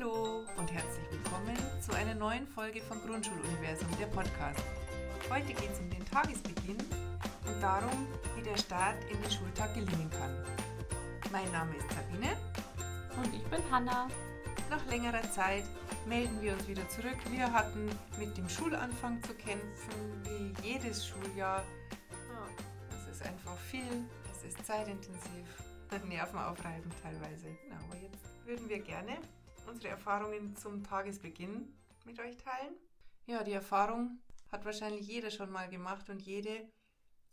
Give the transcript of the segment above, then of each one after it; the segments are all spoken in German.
Hallo und herzlich willkommen zu einer neuen Folge von Grundschuluniversum, der Podcast. Heute geht es um den Tagesbeginn und darum, wie der Start in den Schultag gelingen kann. Mein Name ist Sabine. Und ich bin Hanna. Nach längerer Zeit melden wir uns wieder zurück. Wir hatten mit dem Schulanfang zu kämpfen, wie jedes Schuljahr. Es ist einfach viel, es ist zeitintensiv, nervenaufreibend teilweise. Genau, aber jetzt würden wir gerne unsere Erfahrungen zum Tagesbeginn mit euch teilen. Ja, die Erfahrung hat wahrscheinlich jeder schon mal gemacht und jede.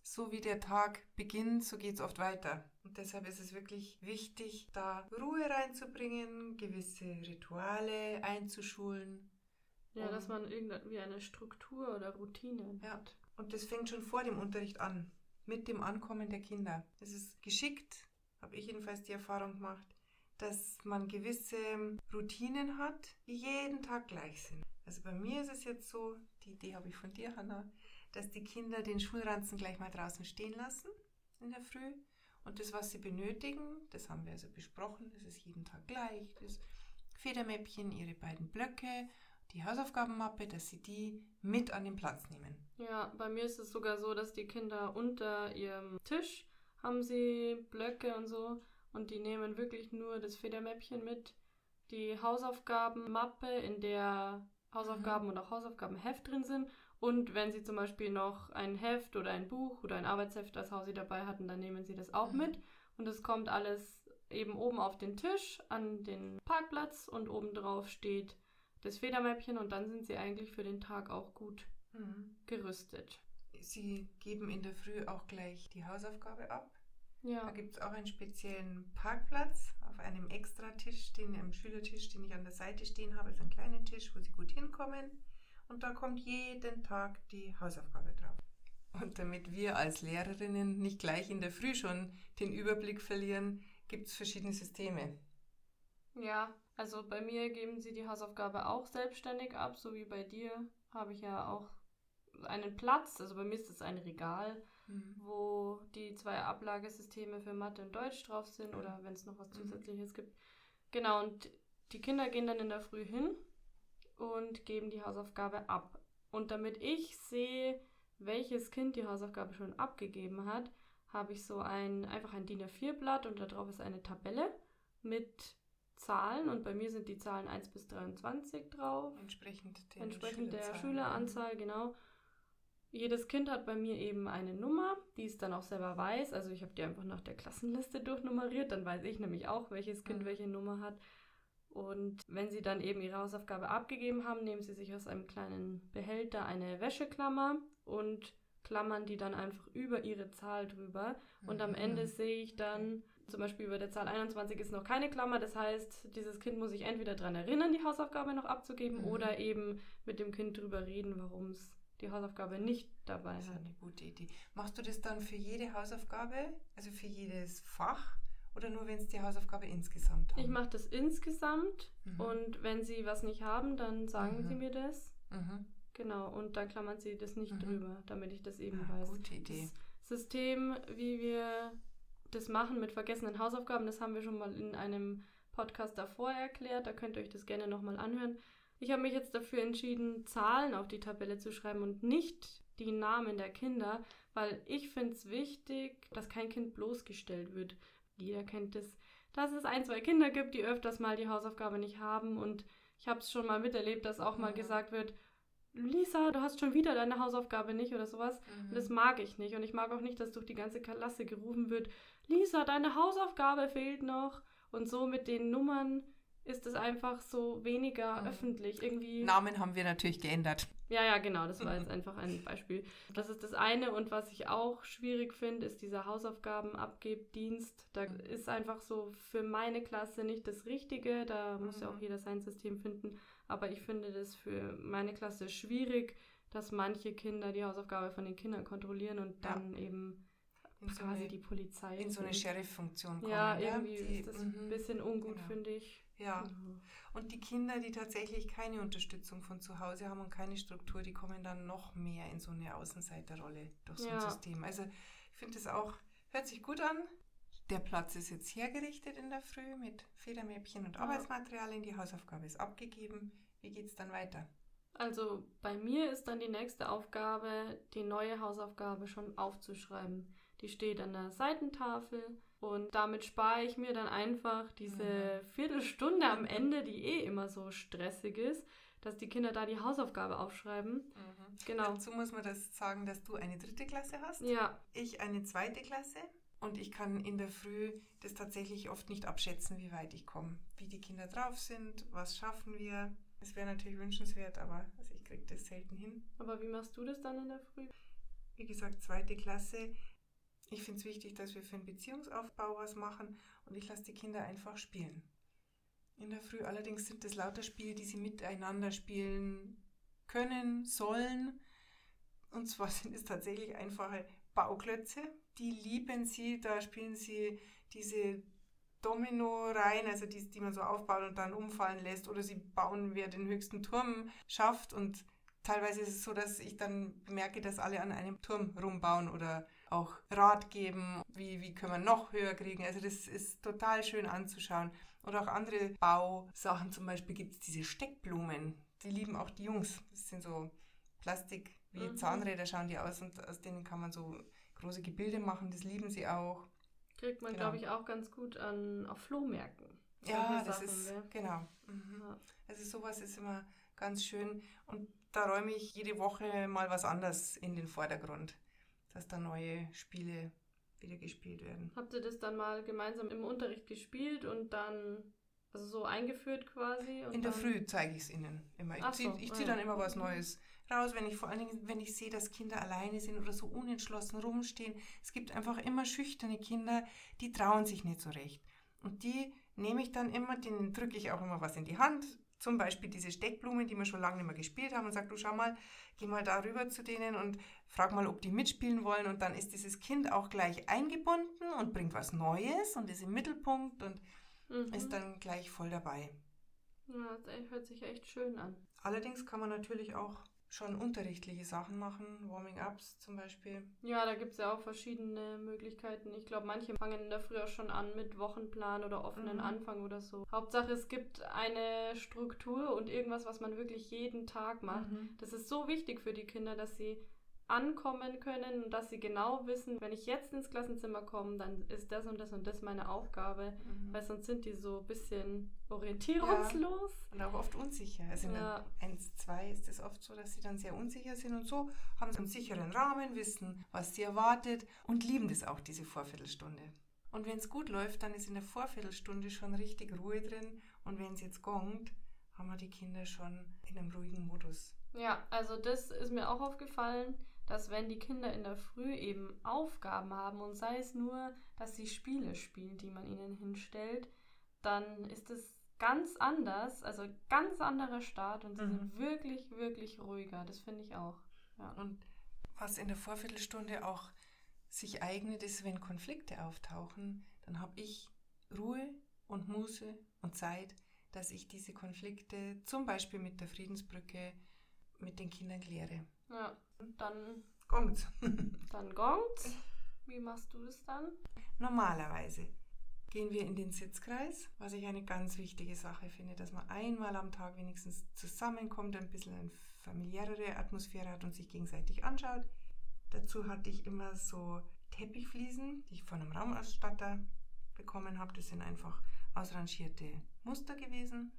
So wie der Tag beginnt, so geht es oft weiter. Und deshalb ist es wirklich wichtig, da Ruhe reinzubringen, gewisse Rituale einzuschulen. Ja, dass man irgendwie eine Struktur oder Routine ja. hat. Und das fängt schon vor dem Unterricht an, mit dem Ankommen der Kinder. Es ist geschickt, habe ich jedenfalls die Erfahrung gemacht, dass man gewisse Routinen hat, die jeden Tag gleich sind. Also bei mir ist es jetzt so, die Idee habe ich von dir, Hanna, dass die Kinder den Schulranzen gleich mal draußen stehen lassen in der Früh. Und das, was sie benötigen, das haben wir also besprochen, das ist jeden Tag gleich. Das Federmäppchen, ihre beiden Blöcke, die Hausaufgabenmappe, dass sie die mit an den Platz nehmen. Ja, bei mir ist es sogar so, dass die Kinder unter ihrem Tisch haben sie Blöcke und so und die nehmen wirklich nur das Federmäppchen mit, die Hausaufgabenmappe, in der Hausaufgaben mhm. und auch Hausaufgabenheft drin sind. Und wenn sie zum Beispiel noch ein Heft oder ein Buch oder ein Arbeitsheft als Hausi dabei hatten, dann nehmen sie das auch mhm. mit. Und es kommt alles eben oben auf den Tisch an den Parkplatz und oben drauf steht das Federmäppchen und dann sind sie eigentlich für den Tag auch gut mhm. gerüstet. Sie geben in der Früh auch gleich die Hausaufgabe ab. Ja. Da gibt es auch einen speziellen Parkplatz auf einem Extratisch, den einem Schülertisch, den ich an der Seite stehen habe, ist ein kleiner Tisch, wo sie gut hinkommen. Und da kommt jeden Tag die Hausaufgabe drauf. Und damit wir als Lehrerinnen nicht gleich in der Früh schon den Überblick verlieren, gibt es verschiedene Systeme. Ja, also bei mir geben sie die Hausaufgabe auch selbstständig ab, so wie bei dir habe ich ja auch einen Platz, also bei mir ist es ein Regal, mhm. wo die zwei Ablagesysteme für Mathe und Deutsch drauf sind mhm. oder wenn es noch was mhm. zusätzliches gibt. Genau, und die Kinder gehen dann in der Früh hin und geben die Hausaufgabe ab. Und damit ich sehe, welches Kind die Hausaufgabe schon abgegeben hat, habe ich so ein einfach ein DIN A4-Blatt und da drauf ist eine Tabelle mit Zahlen und bei mir sind die Zahlen 1 bis 23 drauf. Entsprechend, Entsprechend der Schüleranzahl, genau. Jedes Kind hat bei mir eben eine Nummer, die es dann auch selber weiß. Also ich habe die einfach nach der Klassenliste durchnummeriert, dann weiß ich nämlich auch, welches Kind mhm. welche Nummer hat. Und wenn sie dann eben ihre Hausaufgabe abgegeben haben, nehmen sie sich aus einem kleinen Behälter eine Wäscheklammer und klammern die dann einfach über ihre Zahl drüber. Und am Ende mhm. sehe ich dann, zum Beispiel über der Zahl 21 ist noch keine Klammer. Das heißt, dieses Kind muss sich entweder daran erinnern, die Hausaufgabe noch abzugeben mhm. oder eben mit dem Kind drüber reden, warum es die Hausaufgabe nicht dabei hat. Das ist eine gute Idee. Machst du das dann für jede Hausaufgabe, also für jedes Fach? Oder nur, wenn es die Hausaufgabe insgesamt haben? Ich mache das insgesamt mhm. und wenn sie was nicht haben, dann sagen mhm. sie mir das. Mhm. Genau, und dann klammern sie das nicht mhm. drüber, damit ich das eben ah, weiß. Gute Idee. Das System, wie wir das machen mit vergessenen Hausaufgaben, das haben wir schon mal in einem Podcast davor erklärt. Da könnt ihr euch das gerne nochmal anhören. Ich habe mich jetzt dafür entschieden, Zahlen auf die Tabelle zu schreiben und nicht die Namen der Kinder, weil ich finde es wichtig, dass kein Kind bloßgestellt wird. Jeder kennt es, dass es ein, zwei Kinder gibt, die öfters mal die Hausaufgabe nicht haben und ich habe es schon mal miterlebt, dass auch mal gesagt wird, Lisa, du hast schon wieder deine Hausaufgabe nicht oder sowas. Mhm. das mag ich nicht. Und ich mag auch nicht, dass durch die ganze Klasse gerufen wird, Lisa, deine Hausaufgabe fehlt noch. Und so mit den Nummern ist es einfach so weniger mhm. öffentlich. Irgendwie. Namen haben wir natürlich geändert. Ja, ja, genau. Das war jetzt einfach ein Beispiel. Das ist das eine. Und was ich auch schwierig finde, ist dieser Hausaufgabenabgebdienst. Da mhm. ist einfach so für meine Klasse nicht das Richtige. Da muss ja auch mhm. jeder sein System finden. Aber ich finde das für meine Klasse schwierig, dass manche Kinder die Hausaufgabe von den Kindern kontrollieren und dann ja. eben in quasi so eine, die Polizei. In so eine Sheriff-Funktion kommen. Ja, irgendwie? Die, ist das ein mhm. bisschen ungut, genau. finde ich. Ja. Mhm. Und die Kinder, die tatsächlich keine Unterstützung von zu Hause haben und keine Struktur, die kommen dann noch mehr in so eine Außenseiterrolle durch so ja. ein System. Also ich finde das auch, hört sich gut an. Der Platz ist jetzt hergerichtet in der Früh mit Federmäppchen und Arbeitsmaterialien. Die Hausaufgabe ist abgegeben. Wie geht es dann weiter? Also bei mir ist dann die nächste Aufgabe, die neue Hausaufgabe schon aufzuschreiben. Die steht an der Seitentafel und damit spare ich mir dann einfach diese mhm. Viertelstunde am Ende, die eh immer so stressig ist, dass die Kinder da die Hausaufgabe aufschreiben. Mhm. Genau. Dazu muss man das sagen, dass du eine dritte Klasse hast. Ja. Ich eine zweite Klasse. Und ich kann in der Früh das tatsächlich oft nicht abschätzen, wie weit ich komme. Wie die Kinder drauf sind, was schaffen wir. Es wäre natürlich wünschenswert, aber also ich kriege das selten hin. Aber wie machst du das dann in der Früh? Wie gesagt, zweite Klasse. Ich finde es wichtig, dass wir für den Beziehungsaufbau was machen und ich lasse die Kinder einfach spielen. In der Früh allerdings sind es lauter Spiele, die sie miteinander spielen können, sollen. Und zwar sind es tatsächlich einfache Bauklötze. Die lieben sie, da spielen sie diese Domino rein, also die, die man so aufbaut und dann umfallen lässt. Oder sie bauen, wer den höchsten Turm schafft. Und teilweise ist es so, dass ich dann bemerke, dass alle an einem Turm rumbauen oder auch Rat geben, wie, wie können wir noch höher kriegen. Also das ist total schön anzuschauen. Oder auch andere Bausachen, zum Beispiel gibt es diese Steckblumen. Die lieben auch die Jungs. Das sind so Plastik, wie mhm. Zahnräder schauen die aus und aus denen kann man so große Gebilde machen. Das lieben sie auch. Kriegt man, genau. glaube ich, auch ganz gut an auf Flohmärkten. Ja, das Sachen, ist, ja. genau. Mhm. Ja. Also sowas ist immer ganz schön und da räume ich jede Woche mal was anderes in den Vordergrund, dass da neue Spiele wieder gespielt werden. Habt ihr das dann mal gemeinsam im Unterricht gespielt und dann also so eingeführt quasi? in der Früh zeige ich es ihnen immer. Ich ziehe so, zieh dann immer was Neues raus, wenn ich vor allen Dingen, wenn ich sehe, dass Kinder alleine sind oder so unentschlossen rumstehen. Es gibt einfach immer schüchterne Kinder, die trauen sich nicht so recht. Und die nehme ich dann immer, denen drücke ich auch immer was in die Hand, zum Beispiel diese Steckblumen, die wir schon lange nicht mehr gespielt haben und sage, du schau mal, geh mal da rüber zu denen und frag mal, ob die mitspielen wollen und dann ist dieses Kind auch gleich eingebunden und bringt was Neues und ist im Mittelpunkt und mhm. ist dann gleich voll dabei. Ja, das hört sich echt schön an. Allerdings kann man natürlich auch schon unterrichtliche Sachen machen, Warming-Ups zum Beispiel. Ja, da gibt es ja auch verschiedene Möglichkeiten. Ich glaube, manche fangen in der Früh auch schon an mit Wochenplan oder offenen mhm. Anfang oder so. Hauptsache, es gibt eine Struktur und irgendwas, was man wirklich jeden Tag macht. Mhm. Das ist so wichtig für die Kinder, dass sie ankommen können und dass sie genau wissen, wenn ich jetzt ins Klassenzimmer komme, dann ist das und das und das meine Aufgabe, mhm. weil sonst sind die so ein bisschen orientierungslos. Ja, und auch oft unsicher. Also ja. in 1, 2 ist es oft so, dass sie dann sehr unsicher sind und so haben sie einen sicheren Rahmen, wissen, was sie erwartet und lieben das auch, diese Vorviertelstunde. Und wenn es gut läuft, dann ist in der Vorviertelstunde schon richtig Ruhe drin und wenn es jetzt gongt, haben wir die Kinder schon in einem ruhigen Modus. Ja, also das ist mir auch aufgefallen dass wenn die Kinder in der Früh eben Aufgaben haben und sei es nur, dass sie Spiele spielen, die man ihnen hinstellt, dann ist es ganz anders, also ganz anderer Start und sie mhm. sind wirklich, wirklich ruhiger. Das finde ich auch. Ja. Und was in der Vorviertelstunde auch sich eignet, ist, wenn Konflikte auftauchen, dann habe ich Ruhe und Muße und Zeit, dass ich diese Konflikte zum Beispiel mit der Friedensbrücke mit den Kindern kläre. Ja, dann gongt. dann gongt. Wie machst du das dann? Normalerweise gehen wir in den Sitzkreis, was ich eine ganz wichtige Sache finde, dass man einmal am Tag wenigstens zusammenkommt, ein bisschen eine familiärere Atmosphäre hat und sich gegenseitig anschaut. Dazu hatte ich immer so Teppichfliesen, die ich von einem Raumausstatter bekommen habe. Das sind einfach ausrangierte Muster gewesen.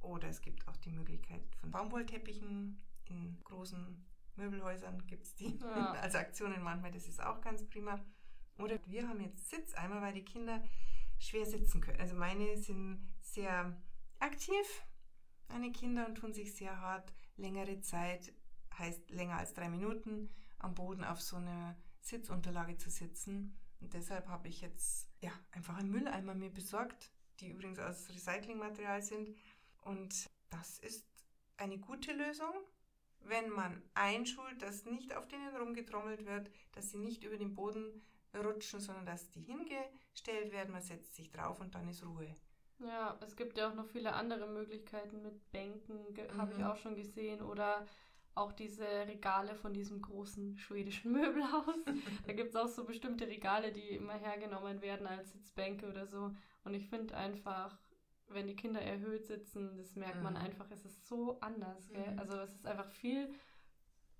Oder es gibt auch die Möglichkeit von Baumwollteppichen in großen Möbelhäusern gibt es die ja. als Aktionen manchmal. Das ist auch ganz prima. Oder wir haben jetzt Sitzeimer, weil die Kinder schwer sitzen können. Also meine sind sehr aktiv, meine Kinder, und tun sich sehr hart. Längere Zeit heißt länger als drei Minuten am Boden auf so einer Sitzunterlage zu sitzen. Und deshalb habe ich jetzt ja, einfach einen Mülleimer mir besorgt, die übrigens aus Recyclingmaterial sind. Und das ist eine gute Lösung wenn man einschult, dass nicht auf denen rumgetrommelt wird, dass sie nicht über den Boden rutschen, sondern dass die hingestellt werden, man setzt sich drauf und dann ist Ruhe. Ja, es gibt ja auch noch viele andere Möglichkeiten mit Bänken, mhm. habe ich auch schon gesehen, oder auch diese Regale von diesem großen schwedischen Möbelhaus. da gibt es auch so bestimmte Regale, die immer hergenommen werden als Sitzbänke oder so. Und ich finde einfach, wenn die Kinder erhöht sitzen, das merkt mhm. man einfach, es ist so anders. Mhm. Also es ist einfach viel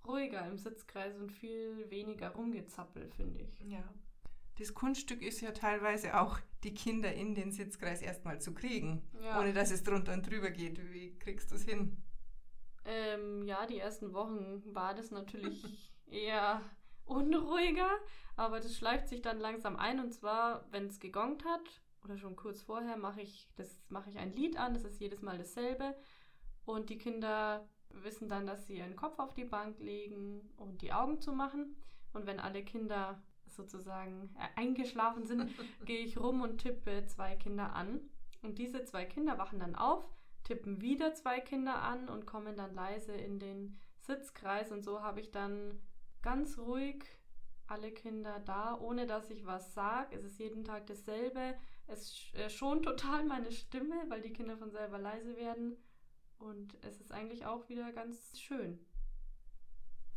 ruhiger im Sitzkreis und viel weniger rumgezappelt, finde ich. Ja. Das Kunststück ist ja teilweise auch, die Kinder in den Sitzkreis erstmal zu kriegen, ja. ohne dass es drunter und drüber geht. Wie kriegst du es hin? Ähm, ja, die ersten Wochen war das natürlich eher unruhiger, aber das schleift sich dann langsam ein und zwar, wenn es gegongt hat oder schon kurz vorher mache ich das mache ich ein Lied an, das ist jedes Mal dasselbe und die Kinder wissen dann, dass sie ihren Kopf auf die Bank legen und die Augen zu machen und wenn alle Kinder sozusagen eingeschlafen sind, gehe ich rum und tippe zwei Kinder an und diese zwei Kinder wachen dann auf tippen wieder zwei Kinder an und kommen dann leise in den Sitzkreis und so habe ich dann ganz ruhig alle Kinder da, ohne dass ich was sage. Es ist jeden Tag dasselbe. Es äh, schont total meine Stimme, weil die Kinder von selber leise werden. Und es ist eigentlich auch wieder ganz schön.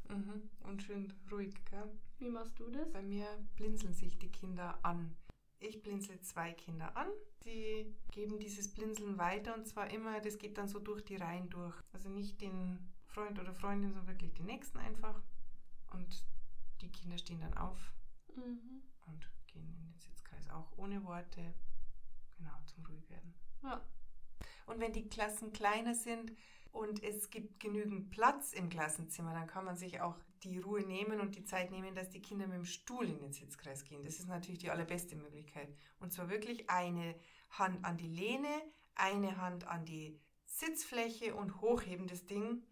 Mhm. Und schön ruhig, gell? Wie machst du das? Bei mir blinzeln sich die Kinder an. Ich blinzel zwei Kinder an. Sie geben dieses Blinzeln weiter und zwar immer, das geht dann so durch die Reihen durch. Also nicht den Freund oder Freundin, sondern wirklich den nächsten einfach. Und die Kinder stehen dann auf mhm. und gehen in den Sitzkreis auch ohne Worte. Genau, zum Ruhigwerden. Ja. Und wenn die Klassen kleiner sind und es gibt genügend Platz im Klassenzimmer, dann kann man sich auch die Ruhe nehmen und die Zeit nehmen, dass die Kinder mit dem Stuhl in den Sitzkreis gehen. Das ist natürlich die allerbeste Möglichkeit. Und zwar wirklich eine Hand an die Lehne, eine Hand an die Sitzfläche und hochheben das Ding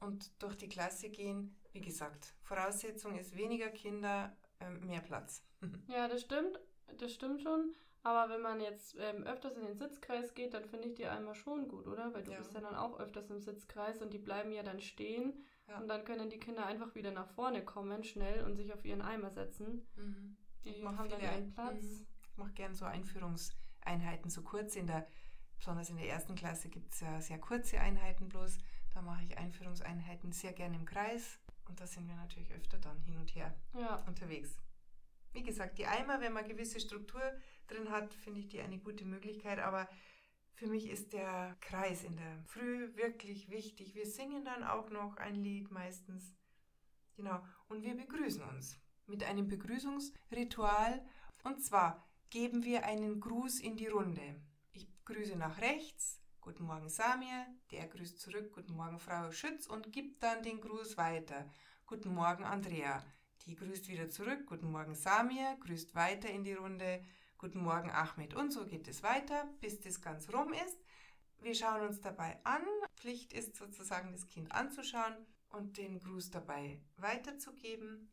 und durch die Klasse gehen. Wie gesagt, Voraussetzung ist weniger Kinder, ähm, mehr Platz. ja, das stimmt. Das stimmt schon. Aber wenn man jetzt ähm, öfters in den Sitzkreis geht, dann finde ich die einmal schon gut, oder? Weil du ja. bist ja dann auch öfters im Sitzkreis und die bleiben ja dann stehen ja. Und dann können die Kinder einfach wieder nach vorne kommen, schnell und sich auf ihren Eimer setzen. Mhm. Die haben dann ihren Platz. Mhm. Ich mache gerne so Einführungseinheiten, so kurz in der, besonders in der ersten Klasse gibt es ja sehr kurze Einheiten bloß. Da mache ich Einführungseinheiten sehr gerne im Kreis. Und da sind wir natürlich öfter dann hin und her ja. unterwegs. Wie gesagt, die Eimer, wenn man gewisse Struktur drin hat, finde ich die eine gute Möglichkeit. Aber für mich ist der Kreis in der Früh wirklich wichtig. Wir singen dann auch noch ein Lied meistens. Genau. Und wir begrüßen uns mit einem Begrüßungsritual. Und zwar geben wir einen Gruß in die Runde. Ich grüße nach rechts. Guten Morgen Samir. Der grüßt zurück. Guten Morgen Frau Schütz und gibt dann den Gruß weiter. Guten Morgen Andrea. Die grüßt wieder zurück. Guten Morgen Samir. Grüßt weiter in die Runde. Guten Morgen Ahmed. Und so geht es weiter, bis das ganz rum ist. Wir schauen uns dabei an. Pflicht ist sozusagen, das Kind anzuschauen und den Gruß dabei weiterzugeben.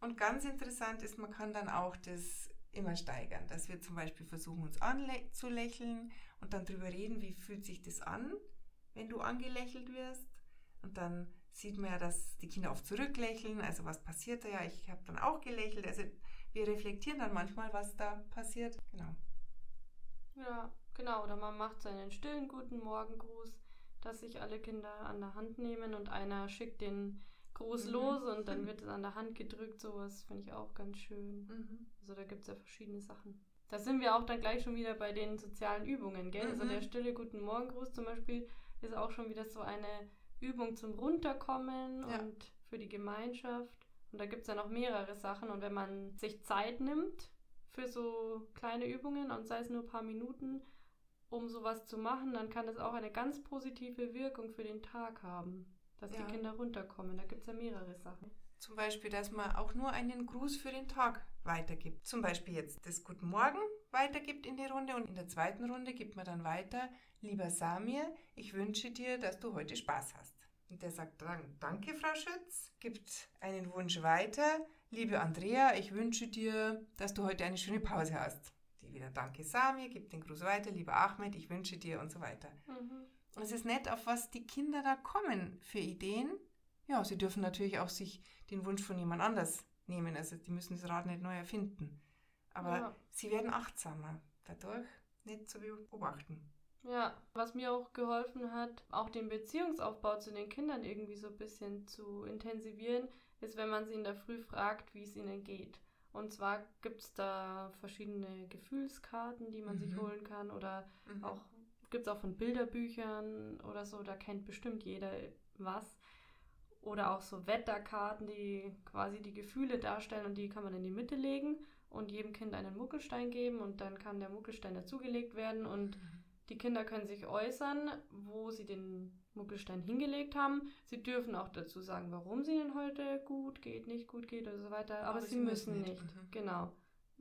Und ganz interessant ist, man kann dann auch das immer steigern, dass wir zum Beispiel versuchen, uns anzulächeln und dann darüber reden, wie fühlt sich das an, wenn du angelächelt wirst. Und dann sieht man ja, dass die Kinder oft zurücklächeln. Also was passiert da ja? Ich habe dann auch gelächelt. Also wir reflektieren dann manchmal, was da passiert. Genau. Ja, genau. Oder man macht seinen stillen guten Morgengruß, dass sich alle Kinder an der Hand nehmen und einer schickt den Gruß mhm. los und dann wird es an der Hand gedrückt. Sowas finde ich auch ganz schön. Mhm. Also da gibt es ja verschiedene Sachen. Da sind wir auch dann gleich schon wieder bei den sozialen Übungen, gell? Also mhm. Also der stille Guten Morgengruß zum Beispiel ist auch schon wieder so eine Übung zum Runterkommen ja. und für die Gemeinschaft. Und da gibt es ja noch mehrere Sachen. Und wenn man sich Zeit nimmt für so kleine Übungen und sei es nur ein paar Minuten, um sowas zu machen, dann kann das auch eine ganz positive Wirkung für den Tag haben, dass ja. die Kinder runterkommen. Da gibt es ja mehrere Sachen. Zum Beispiel, dass man auch nur einen Gruß für den Tag weitergibt. Zum Beispiel jetzt das Guten Morgen weitergibt in die Runde und in der zweiten Runde gibt man dann weiter, lieber Samir, ich wünsche dir, dass du heute Spaß hast. Und der sagt dann, danke, Frau Schütz, gibt einen Wunsch weiter. Liebe Andrea, ich wünsche dir, dass du heute eine schöne Pause hast. Die wieder, danke, Sami, gibt den Gruß weiter. Lieber Ahmed, ich wünsche dir und so weiter. Mhm. Und es ist nett, auf was die Kinder da kommen für Ideen. Ja, sie dürfen natürlich auch sich den Wunsch von jemand anders nehmen. Also die müssen das Rad nicht neu erfinden. Aber ja. sie werden achtsamer dadurch, nicht zu beobachten. Ja, was mir auch geholfen hat, auch den Beziehungsaufbau zu den Kindern irgendwie so ein bisschen zu intensivieren, ist, wenn man sie in der Früh fragt, wie es ihnen geht. Und zwar gibt es da verschiedene Gefühlskarten, die man mhm. sich holen kann oder mhm. auch gibt es auch von Bilderbüchern oder so, da kennt bestimmt jeder was. Oder auch so Wetterkarten, die quasi die Gefühle darstellen und die kann man in die Mitte legen und jedem Kind einen Muckelstein geben und dann kann der Muckelstein dazugelegt werden und mhm. die Kinder können sich äußern, wo sie den Muckelstein hingelegt haben. Sie dürfen auch dazu sagen, warum sie denn heute gut geht, nicht gut geht und so weiter, aber, aber sie, sie, müssen nicht. nicht. Mhm. Genau.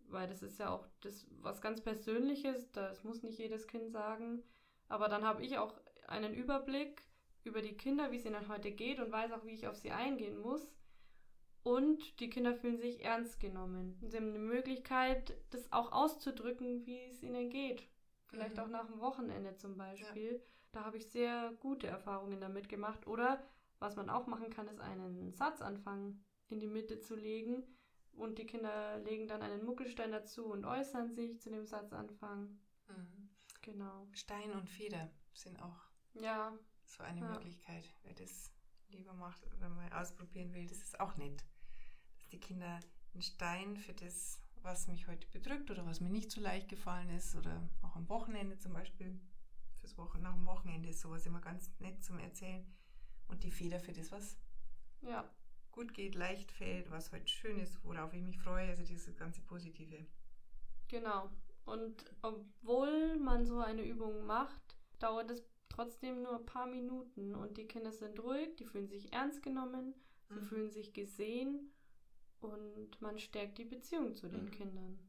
Weil das ist ja auch das was ganz Persönliches, das muss nicht jedes Kind sagen. Aber dann habe ich auch einen Überblick über die Kinder, wie es ihnen heute geht und weiß auch, wie ich auf sie eingehen muss. Und die Kinder fühlen sich ernst genommen. Sie haben eine Möglichkeit, das auch auszudrücken, wie es ihnen geht. Vielleicht mhm. auch nach dem Wochenende zum Beispiel. Ja. Da habe ich sehr gute Erfahrungen damit gemacht. Oder was man auch machen kann, ist einen Satzanfang in die Mitte zu legen. Und die Kinder legen dann einen Muckelstein dazu und äußern sich zu dem Satzanfang. Mhm. Genau. Stein und Feder sind auch ja. so eine ja. Möglichkeit. Wer das lieber macht oder mal ausprobieren will, das ist auch nett. Die Kinder einen Stein für das, was mich heute bedrückt oder was mir nicht so leicht gefallen ist oder auch am Wochenende zum Beispiel fürs Wochen nach dem Wochenende ist sowas immer ganz nett zum Erzählen. Und die Feder für das, was ja. gut geht, leicht fällt, was heute schön ist, worauf ich mich freue, also dieses ganze Positive. Genau. Und obwohl man so eine Übung macht, dauert es trotzdem nur ein paar Minuten und die Kinder sind ruhig, die fühlen sich ernst genommen, sie mhm. fühlen sich gesehen und man stärkt die Beziehung zu den mhm. Kindern.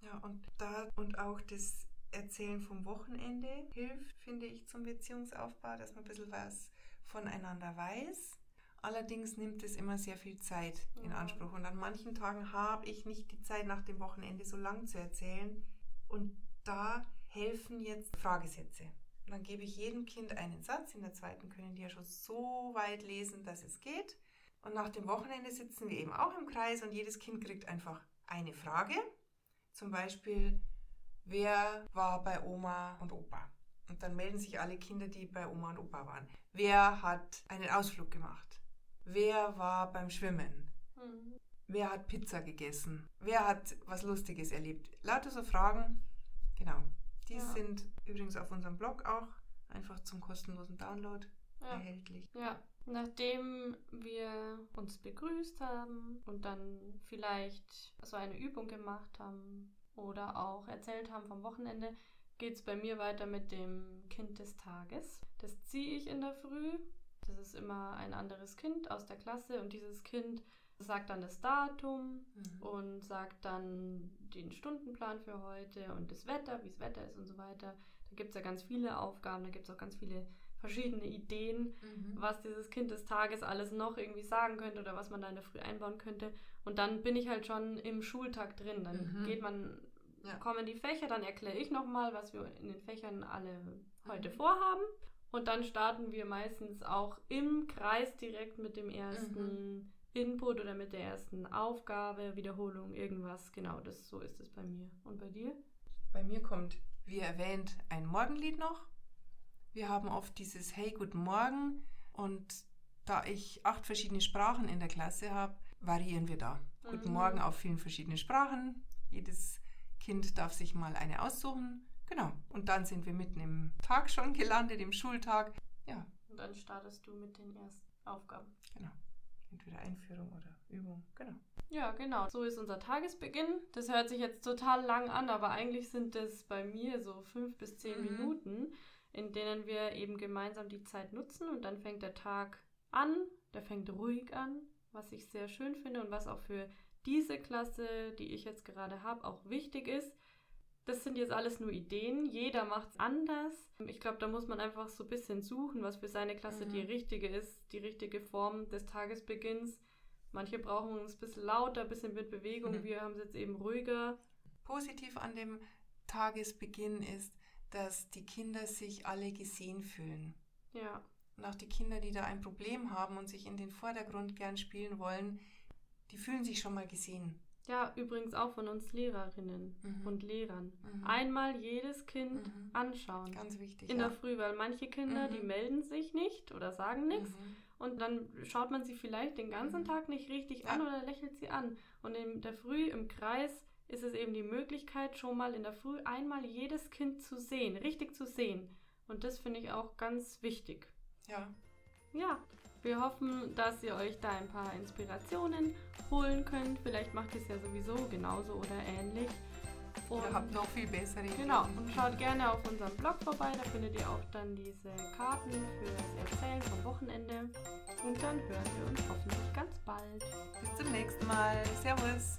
Ja, und da und auch das Erzählen vom Wochenende hilft, finde ich, zum Beziehungsaufbau, dass man ein bisschen was voneinander weiß. Allerdings nimmt es immer sehr viel Zeit in Anspruch. Und an manchen Tagen habe ich nicht die Zeit, nach dem Wochenende so lang zu erzählen. Und da helfen jetzt Fragesätze. Und dann gebe ich jedem Kind einen Satz. In der zweiten können die ja schon so weit lesen, dass es geht. Und nach dem Wochenende sitzen wir eben auch im Kreis und jedes Kind kriegt einfach eine Frage. Zum Beispiel, wer war bei Oma und Opa? Und dann melden sich alle Kinder, die bei Oma und Opa waren. Wer hat einen Ausflug gemacht? Wer war beim Schwimmen? Mhm. Wer hat Pizza gegessen? Wer hat was Lustiges erlebt? Lauter so Fragen. Genau. Die ja. sind übrigens auf unserem Blog auch einfach zum kostenlosen Download ja. erhältlich. Ja. Nachdem wir uns begrüßt haben und dann vielleicht so eine Übung gemacht haben, oder auch erzählt haben vom Wochenende, geht es bei mir weiter mit dem Kind des Tages. Das ziehe ich in der Früh. Das ist immer ein anderes Kind aus der Klasse und dieses Kind sagt dann das Datum mhm. und sagt dann den Stundenplan für heute und das Wetter, wie das Wetter ist und so weiter. Da gibt es ja ganz viele Aufgaben, da gibt es auch ganz viele verschiedene Ideen, mhm. was dieses Kind des Tages alles noch irgendwie sagen könnte oder was man da in der Früh einbauen könnte. Und dann bin ich halt schon im Schultag drin. Dann mhm. geht man, ja. kommen die Fächer, dann erkläre ich nochmal, was wir in den Fächern alle heute mhm. vorhaben. Und dann starten wir meistens auch im Kreis direkt mit dem ersten mhm. Input oder mit der ersten Aufgabe, Wiederholung, irgendwas. Genau, das so ist es bei mir. Und bei dir? Bei mir kommt, wie erwähnt, ein Morgenlied noch. Wir haben oft dieses Hey, guten Morgen. Und da ich acht verschiedene Sprachen in der Klasse habe, variieren wir da. Mhm. Guten Morgen auf vielen verschiedenen Sprachen. Jedes Kind darf sich mal eine aussuchen. Genau. Und dann sind wir mitten im Tag schon gelandet, im Schultag. Ja. Und dann startest du mit den ersten Aufgaben. Genau. Entweder Einführung oder Übung. Genau. Ja, genau. So ist unser Tagesbeginn. Das hört sich jetzt total lang an, aber eigentlich sind es bei mir so fünf bis zehn mhm. Minuten, in denen wir eben gemeinsam die Zeit nutzen und dann fängt der Tag an. Der fängt ruhig an, was ich sehr schön finde und was auch für diese Klasse, die ich jetzt gerade habe, auch wichtig ist. Das sind jetzt alles nur Ideen. Jeder macht es anders. Ich glaube, da muss man einfach so ein bisschen suchen, was für seine Klasse mhm. die richtige ist, die richtige Form des Tagesbeginns. Manche brauchen es ein bisschen lauter, ein bisschen mit Bewegung. Mhm. Wir haben es jetzt eben ruhiger. Positiv an dem Tagesbeginn ist, dass die Kinder sich alle gesehen fühlen. Ja. Und auch die Kinder, die da ein Problem haben und sich in den Vordergrund gern spielen wollen, die fühlen sich schon mal gesehen. Ja, übrigens auch von uns Lehrerinnen Mhm. und Lehrern. Mhm. Einmal jedes Kind Mhm. anschauen. Ganz wichtig. In ja. der Früh, weil manche Kinder, Mhm. die melden sich nicht oder sagen nichts. Mhm. Und dann schaut man sie vielleicht den ganzen Mhm. Tag nicht richtig Ja. an oder lächelt sie an. Und in der Früh im Kreis ist es eben die Möglichkeit, schon mal in der Früh einmal jedes Kind zu sehen, richtig zu sehen. Und das finde ich auch ganz wichtig. Ja. Ja, wir hoffen, dass ihr euch da ein paar Inspirationen holen könnt. Vielleicht macht ihr es ja sowieso genauso oder ähnlich. Und Ihr habt noch viel bessere Ideen. Genau, und schaut gerne auf unserem Blog vorbei, da findet ihr auch dann diese Karten für das Erzählen vom Wochenende. Und dann hören wir uns hoffentlich ganz bald. Bis zum nächsten Mal. Servus.